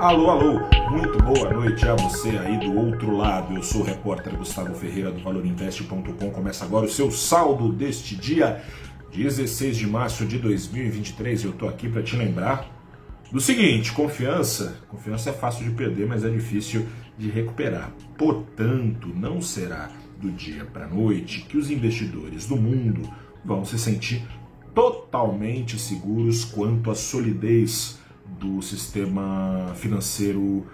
Alô, alô, muito boa noite a você aí do outro lado. Eu sou o repórter Gustavo Ferreira do ValorInvest.com. Começa agora o seu saldo deste dia 16 de março de 2023. Eu tô aqui para te lembrar do seguinte: confiança, confiança é fácil de perder, mas é difícil de recuperar. Portanto, não será do dia para noite que os investidores do mundo vão se sentir totalmente seguros quanto à solidez do sistema financeiro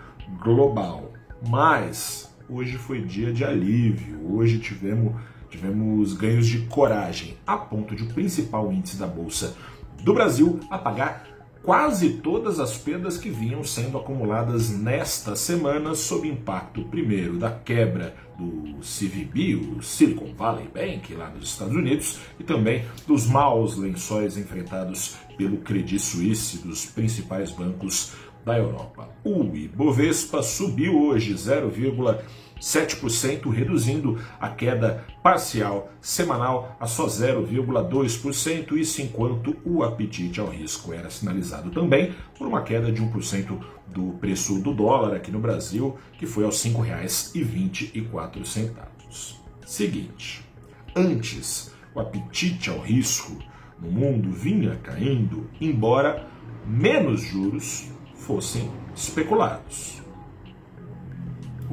global. Mas hoje foi dia de alívio, hoje tivemos, tivemos ganhos de coragem, a ponto de o principal índice da Bolsa do Brasil apagar quase todas as perdas que vinham sendo acumuladas nesta semana sob impacto primeiro da quebra do CVB, o Silicon Valley Bank lá nos Estados Unidos, e também dos maus lençóis enfrentados pelo Credit Suisse, dos principais bancos da Europa. O Ibovespa subiu hoje 0,5 7%, reduzindo a queda parcial semanal a só 0,2%, isso enquanto o apetite ao risco era sinalizado também por uma queda de 1% do preço do dólar aqui no Brasil, que foi aos R$ 5,24. Seguinte, antes o apetite ao risco no mundo vinha caindo, embora menos juros fossem especulados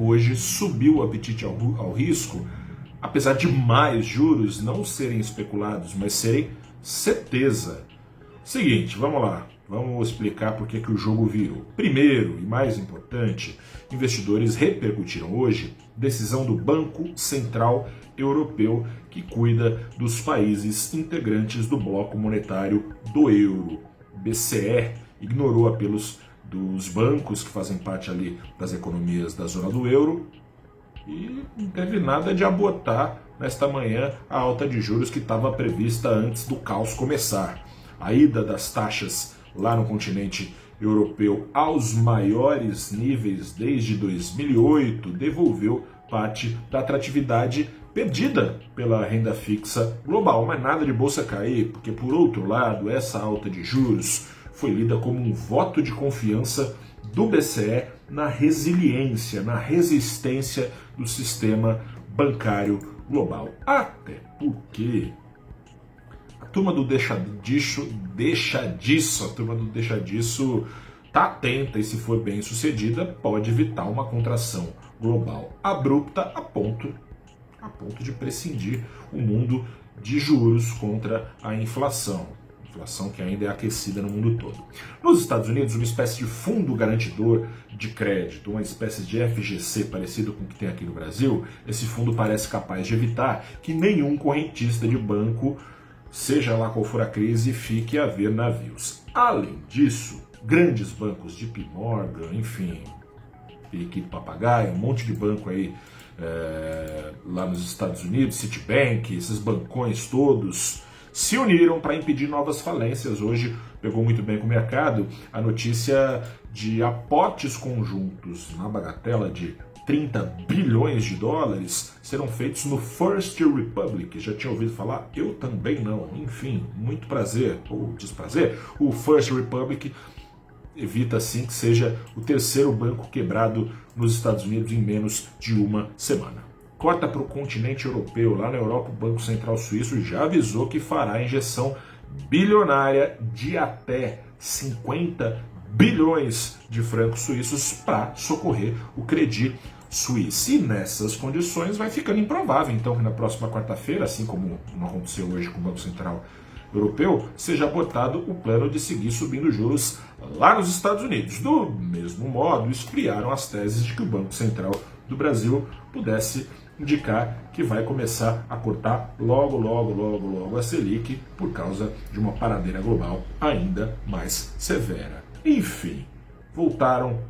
hoje subiu o apetite ao, ao risco, apesar de mais juros não serem especulados, mas serem certeza. Seguinte, vamos lá. Vamos explicar por que, que o jogo virou. Primeiro e mais importante, investidores repercutiram hoje decisão do Banco Central Europeu que cuida dos países integrantes do bloco monetário do euro. BCE ignorou apelos dos bancos que fazem parte ali das economias da zona do euro e não teve nada de abotar nesta manhã a alta de juros que estava prevista antes do caos começar. A ida das taxas lá no continente europeu aos maiores níveis desde 2008 devolveu parte da atratividade perdida pela renda fixa global, mas nada de bolsa cair, porque por outro lado, essa alta de juros foi lida como um voto de confiança do BCE na resiliência, na resistência do sistema bancário global. Até porque a turma do deixa disso, deixa disso, a turma do deixa disso tá atenta e se for bem sucedida pode evitar uma contração global abrupta a ponto a ponto de prescindir o mundo de juros contra a inflação inflação que ainda é aquecida no mundo todo. Nos Estados Unidos, uma espécie de fundo garantidor de crédito, uma espécie de FGC parecido com o que tem aqui no Brasil, esse fundo parece capaz de evitar que nenhum correntista de banco, seja lá qual for a crise, fique a ver navios. Além disso, grandes bancos, JP Morgan, enfim, Periquito Papagaio, um monte de banco aí é, lá nos Estados Unidos, Citibank, esses bancões todos, se uniram para impedir novas falências. Hoje pegou muito bem com o mercado a notícia de aportes conjuntos na bagatela de 30 bilhões de dólares serão feitos no First Republic. Já tinha ouvido falar? Eu também não. Enfim, muito prazer ou desprazer. O First Republic evita assim que seja o terceiro banco quebrado nos Estados Unidos em menos de uma semana corta para o continente europeu. Lá na Europa, o Banco Central Suíço já avisou que fará injeção bilionária de até 50 bilhões de francos suíços para socorrer o Credit Suisse. E nessas condições vai ficando improvável, então, que na próxima quarta-feira, assim como aconteceu hoje com o Banco Central Europeu, seja botado o plano de seguir subindo juros lá nos Estados Unidos. Do mesmo modo, esfriaram as teses de que o Banco Central do Brasil pudesse indicar que vai começar a cortar logo, logo, logo, logo a Selic por causa de uma paradeira global ainda mais severa. Enfim, voltaram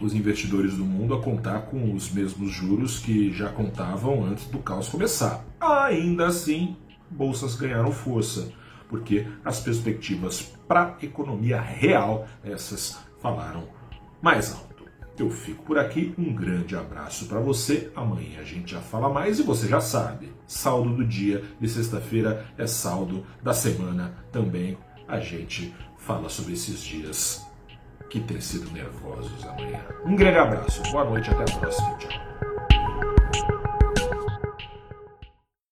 os investidores do mundo a contar com os mesmos juros que já contavam antes do caos começar. Ainda assim, bolsas ganharam força, porque as perspectivas para a economia real, essas falaram mais alto. Eu fico por aqui, um grande abraço para você. Amanhã a gente já fala mais e você já sabe. Saldo do dia de sexta-feira é saldo da semana também. A gente fala sobre esses dias que ter sido nervosos amanhã. Um grande abraço, boa noite, até a próxima. Tchau.